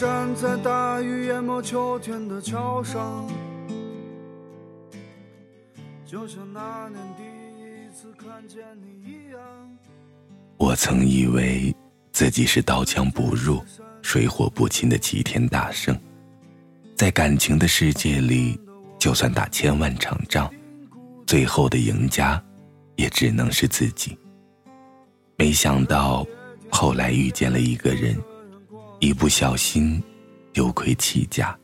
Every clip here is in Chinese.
站在大雨淹没秋天的桥上，就像那年第一次看见你一样。我曾以为自己是刀枪不入、水火不侵的齐天大圣，在感情的世界里，就算打千万场仗，最后的赢家也只能是自己。没想到，后来遇见了一个人。一不小心，丢盔弃甲，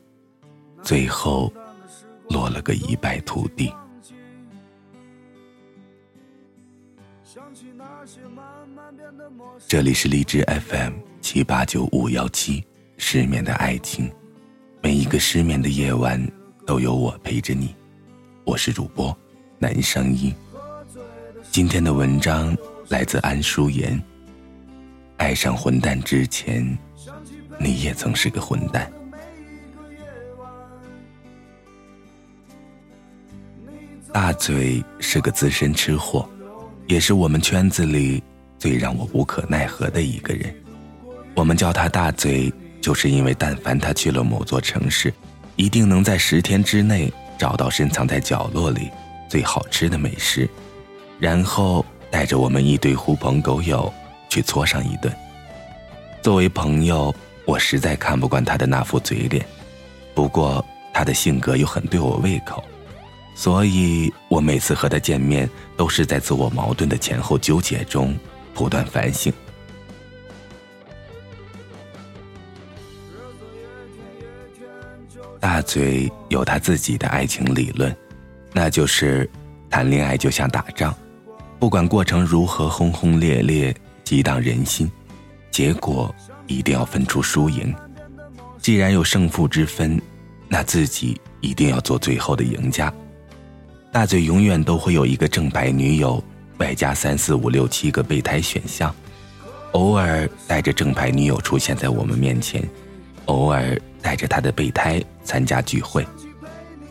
最后落了个一败涂地。这里是荔枝 FM 七八九五幺七，失眠的爱情，每一个失眠的夜晚都有我陪着你。我是主播南声音。今天的文章来自安淑妍。爱上混蛋之前。你也曾是个混蛋。大嘴是个资深吃货，也是我们圈子里最让我无可奈何的一个人。我们叫他大嘴，就是因为但凡他去了某座城市，一定能在十天之内找到深藏在角落里最好吃的美食，然后带着我们一堆狐朋狗友去搓上一顿。作为朋友。我实在看不惯他的那副嘴脸，不过他的性格又很对我胃口，所以我每次和他见面都是在自我矛盾的前后纠结中不断反省。大嘴有他自己的爱情理论，那就是谈恋爱就像打仗，不管过程如何轰轰烈烈、激荡人心，结果。一定要分出输赢，既然有胜负之分，那自己一定要做最后的赢家。大嘴永远都会有一个正牌女友，外加三四五六七个备胎选项，偶尔带着正牌女友出现在我们面前，偶尔带着他的备胎参加聚会。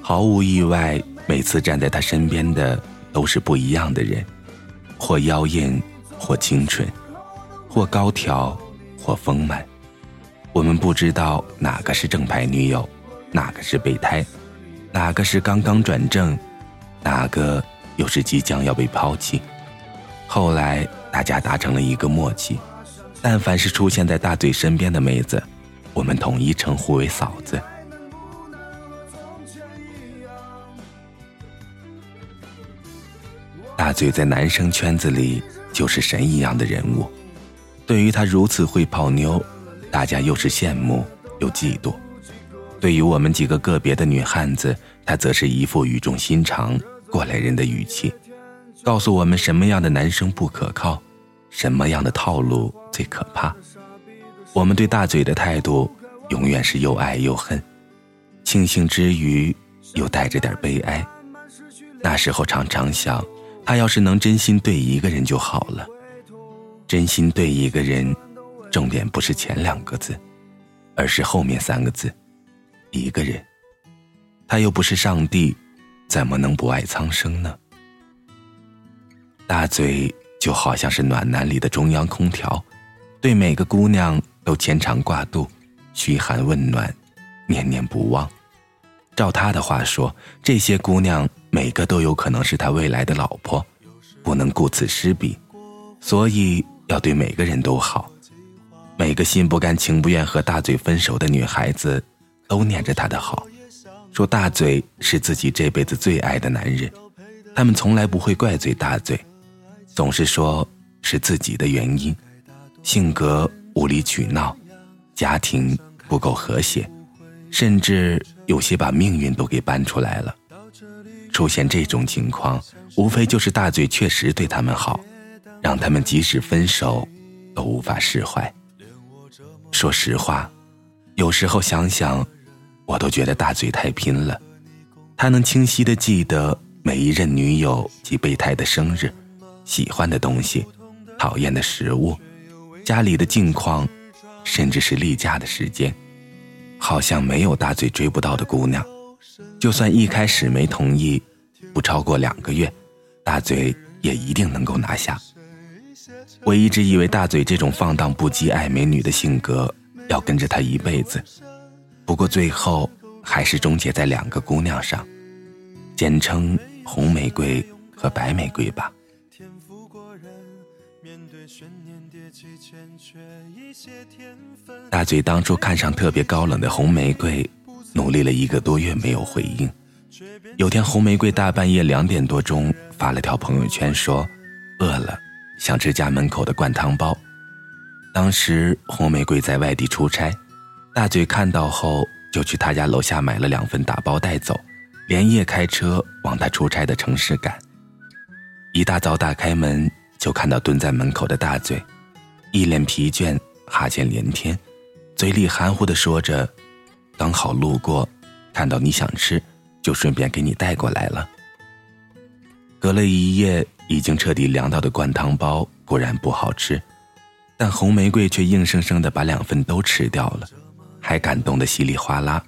毫无意外，每次站在他身边的都是不一样的人，或妖艳，或清纯，或高挑。或丰满，我们不知道哪个是正牌女友，哪个是备胎，哪个是刚刚转正，哪个又是即将要被抛弃。后来大家达成了一个默契，但凡是出现在大嘴身边的妹子，我们统一称呼为嫂子。大嘴在男生圈子里就是神一样的人物。对于他如此会泡妞，大家又是羡慕又嫉妒；对于我们几个个别的女汉子，他则是一副语重心长、过来人的语气，告诉我们什么样的男生不可靠，什么样的套路最可怕。我们对大嘴的态度永远是又爱又恨，庆幸之余又带着点悲哀。那时候常常想，他要是能真心对一个人就好了。真心对一个人，重点不是前两个字，而是后面三个字。一个人，他又不是上帝，怎么能不爱苍生呢？大嘴就好像是暖男里的中央空调，对每个姑娘都牵肠挂肚，嘘寒问暖，念念不忘。照他的话说，这些姑娘每个都有可能是他未来的老婆，不能顾此失彼，所以。要对每个人都好，每个心不甘情不愿和大嘴分手的女孩子，都念着他的好，说大嘴是自己这辈子最爱的男人。他们从来不会怪罪大嘴，总是说是自己的原因，性格无理取闹，家庭不够和谐，甚至有些把命运都给搬出来了。出现这种情况，无非就是大嘴确实对他们好。让他们即使分手，都无法释怀。说实话，有时候想想，我都觉得大嘴太拼了。他能清晰的记得每一任女友及备胎的生日、喜欢的东西、讨厌的食物、家里的近况，甚至是例假的时间。好像没有大嘴追不到的姑娘。就算一开始没同意，不超过两个月，大嘴也一定能够拿下。我一直以为大嘴这种放荡不羁爱美女的性格要跟着他一辈子。不过最后还是终结在两个姑娘上，简称红玫瑰和白玫瑰吧。大嘴当初看上特别高冷的红玫瑰，努力了一个多月没有回应。有天红玫瑰大半夜两点多钟发了条朋友圈说：“饿了，想吃家门口的灌汤包。”当时红玫瑰在外地出差，大嘴看到后就去他家楼下买了两份打包带走，连夜开车往他出差的城市赶。一大早打开门就看到蹲在门口的大嘴，一脸疲倦，哈欠连天，嘴里含糊的说着：“刚好路过，看到你想吃，就顺便给你带过来了。”隔了一夜已经彻底凉到的灌汤包固然不好吃。但红玫瑰却硬生生的把两份都吃掉了，还感动的稀里哗啦。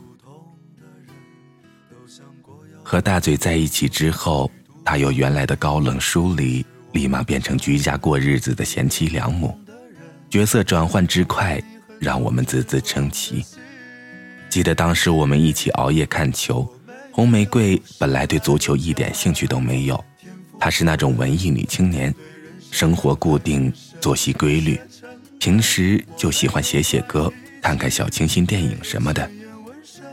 和大嘴在一起之后，他由原来的高冷疏离，立马变成居家过日子的贤妻良母，角色转换之快，让我们啧啧称奇。记得当时我们一起熬夜看球，红玫瑰本来对足球一点兴趣都没有，她是那种文艺女青年，生活固定，作息规律。平时就喜欢写写歌，看看小清新电影什么的。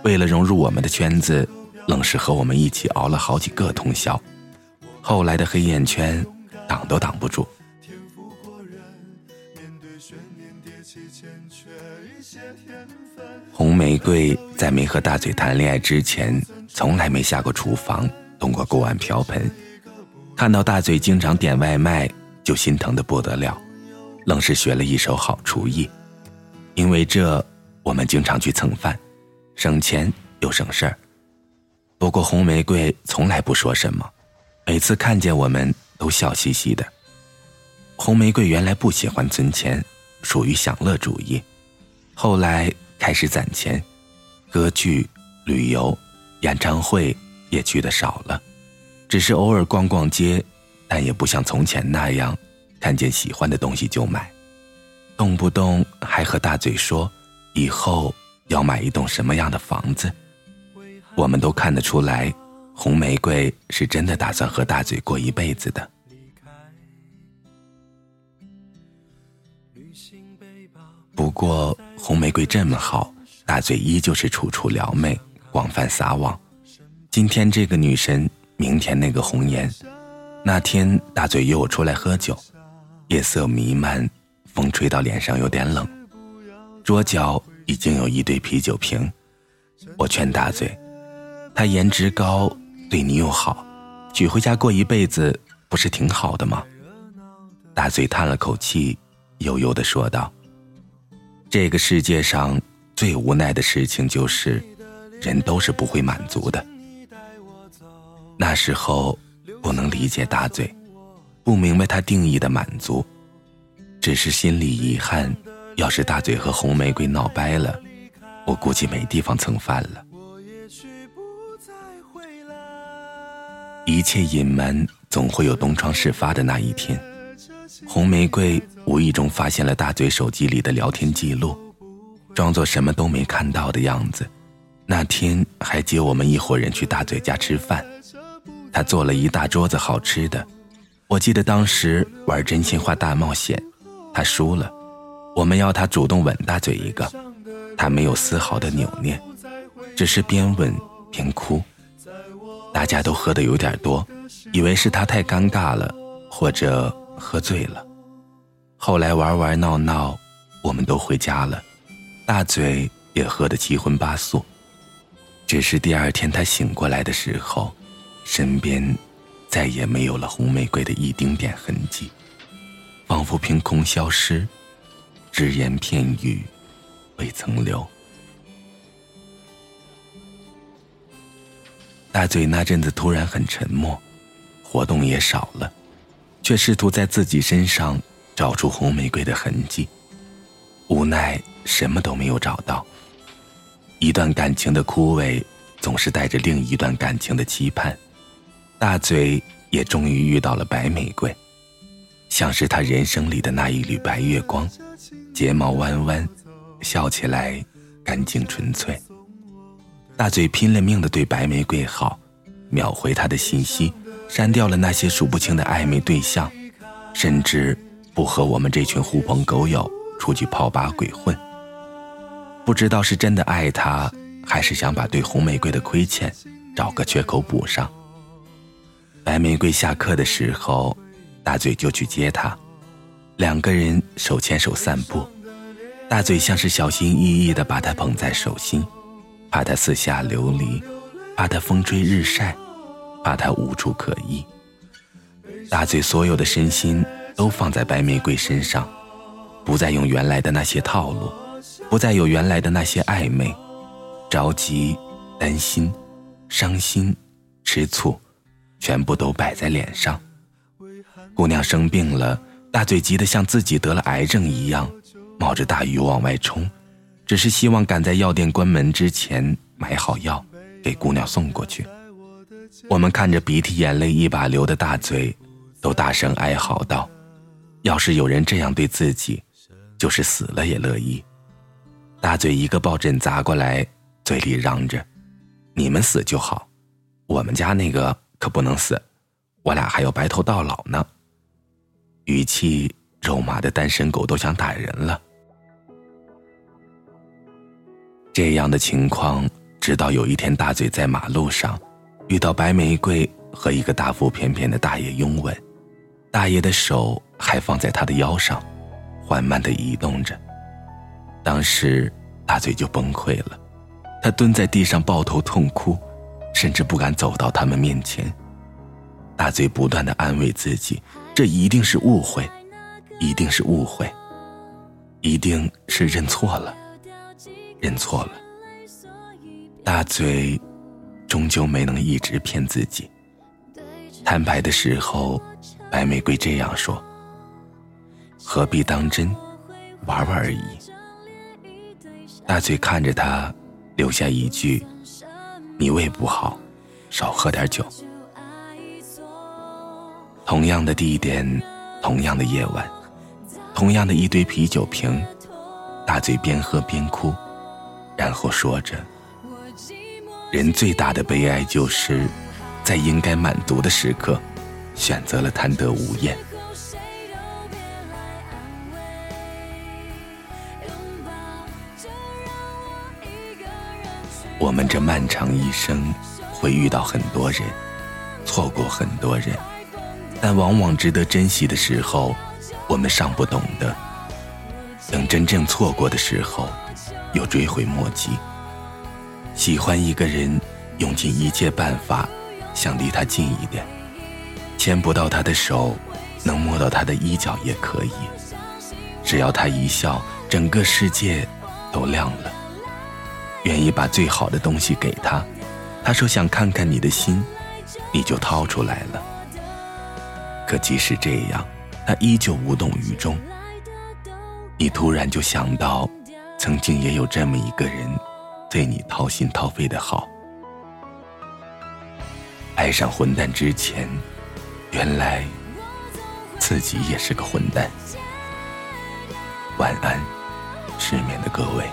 为了融入我们的圈子，愣是和我们一起熬了好几个通宵。后来的黑眼圈挡都挡不住。红玫瑰在没和大嘴谈恋爱之前，从来没下过厨房，动过锅碗瓢盆。看到大嘴经常点外卖，就心疼的不得了。愣是学了一手好厨艺，因为这，我们经常去蹭饭，省钱又省事儿。不过红玫瑰从来不说什么，每次看见我们都笑嘻嘻的。红玫瑰原来不喜欢存钱，属于享乐主义，后来开始攒钱，歌剧、旅游、演唱会也去的少了，只是偶尔逛逛街，但也不像从前那样。看见喜欢的东西就买，动不动还和大嘴说以后要买一栋什么样的房子。我们都看得出来，红玫瑰是真的打算和大嘴过一辈子的。不过红玫瑰这么好，大嘴依旧是处处撩妹，广泛撒网。今天这个女神，明天那个红颜。那天大嘴约我出来喝酒。夜色弥漫，风吹到脸上有点冷。桌角已经有一堆啤酒瓶，我劝大嘴，他颜值高，对你又好，娶回家过一辈子不是挺好的吗？大嘴叹了口气，悠悠的说道：“这个世界上最无奈的事情就是，人都是不会满足的。那时候不能理解大嘴。”不明白他定义的满足，只是心里遗憾。要是大嘴和红玫瑰闹掰了，我估计没地方蹭饭了。一切隐瞒总会有东窗事发的那一天。红玫瑰无意中发现了大嘴手机里的聊天记录，装作什么都没看到的样子。那天还接我们一伙人去大嘴家吃饭，他做了一大桌子好吃的。我记得当时玩真心话大冒险，他输了，我们要他主动吻大嘴一个，他没有丝毫的扭捏，只是边吻边哭。大家都喝的有点多，以为是他太尴尬了，或者喝醉了。后来玩玩闹闹，我们都回家了，大嘴也喝得七荤八素。只是第二天他醒过来的时候，身边。再也没有了红玫瑰的一丁点痕迹，仿佛凭空消失，只言片语未曾留。大嘴那阵子突然很沉默，活动也少了，却试图在自己身上找出红玫瑰的痕迹，无奈什么都没有找到。一段感情的枯萎，总是带着另一段感情的期盼。大嘴也终于遇到了白玫瑰，像是他人生里的那一缕白月光，睫毛弯弯，笑起来干净纯粹。大嘴拼了命的对白玫瑰好，秒回她的信息，删掉了那些数不清的暧昧对象，甚至不和我们这群狐朋狗友出去泡吧鬼混。不知道是真的爱他，还是想把对红玫瑰的亏欠找个缺口补上。白玫瑰下课的时候，大嘴就去接她，两个人手牵手散步，大嘴像是小心翼翼地把她捧在手心。怕他四下流离，怕他风吹日晒，怕他无处可依。大嘴所有的身心都放在白玫瑰身上，不再用原来的那些套路，不再有原来的那些暧昧，着急、担心、伤心、吃醋，全部都摆在脸上。姑娘生病了，大嘴急得像自己得了癌症一样，冒着大雨往外冲。只是希望赶在药店关门之前买好药，给姑娘送过去。我们看着鼻涕眼泪一把流的大嘴，都大声哀嚎道：“要是有人这样对自己，就是死了也乐意。”大嘴一个抱枕砸过来，嘴里嚷着：“你们死就好，我们家那个可不能死，我俩还要白头到老呢。”语气肉麻的单身狗都想打人了。这样的情况，直到有一天，大嘴在马路上遇到白玫瑰和一个大腹便便的大爷拥吻，大爷的手还放在他的腰上，缓慢的移动着。当时大嘴就崩溃了，他蹲在地上抱头痛哭，甚至不敢走到他们面前。大嘴不断的安慰自己，这一定是误会，一定是误会，一定是认错了。认错了，大嘴终究没能一直骗自己。坦白的时候，白玫瑰这样说：“何必当真，玩玩而已。”大嘴看着他，留下一句：“你胃不好，少喝点酒。”同样的地点，同样的夜晚，同样的一堆啤酒瓶，大嘴边喝边哭。然后说着：“人最大的悲哀，就是在应该满足的时刻，选择了贪得无厌。”我们这漫长一生，会遇到很多人，错过很多人，但往往值得珍惜的时候，我们尚不懂得。等真正错过的时候。又追悔莫及。喜欢一个人，用尽一切办法想离他近一点，牵不到他的手，能摸到他的衣角也可以。只要他一笑，整个世界都亮了。愿意把最好的东西给他，他说想看看你的心，你就掏出来了。可即使这样，他依旧无动于衷。你突然就想到。曾经也有这么一个人，对你掏心掏肺的好。爱上混蛋之前，原来自己也是个混蛋。晚安，失眠的各位。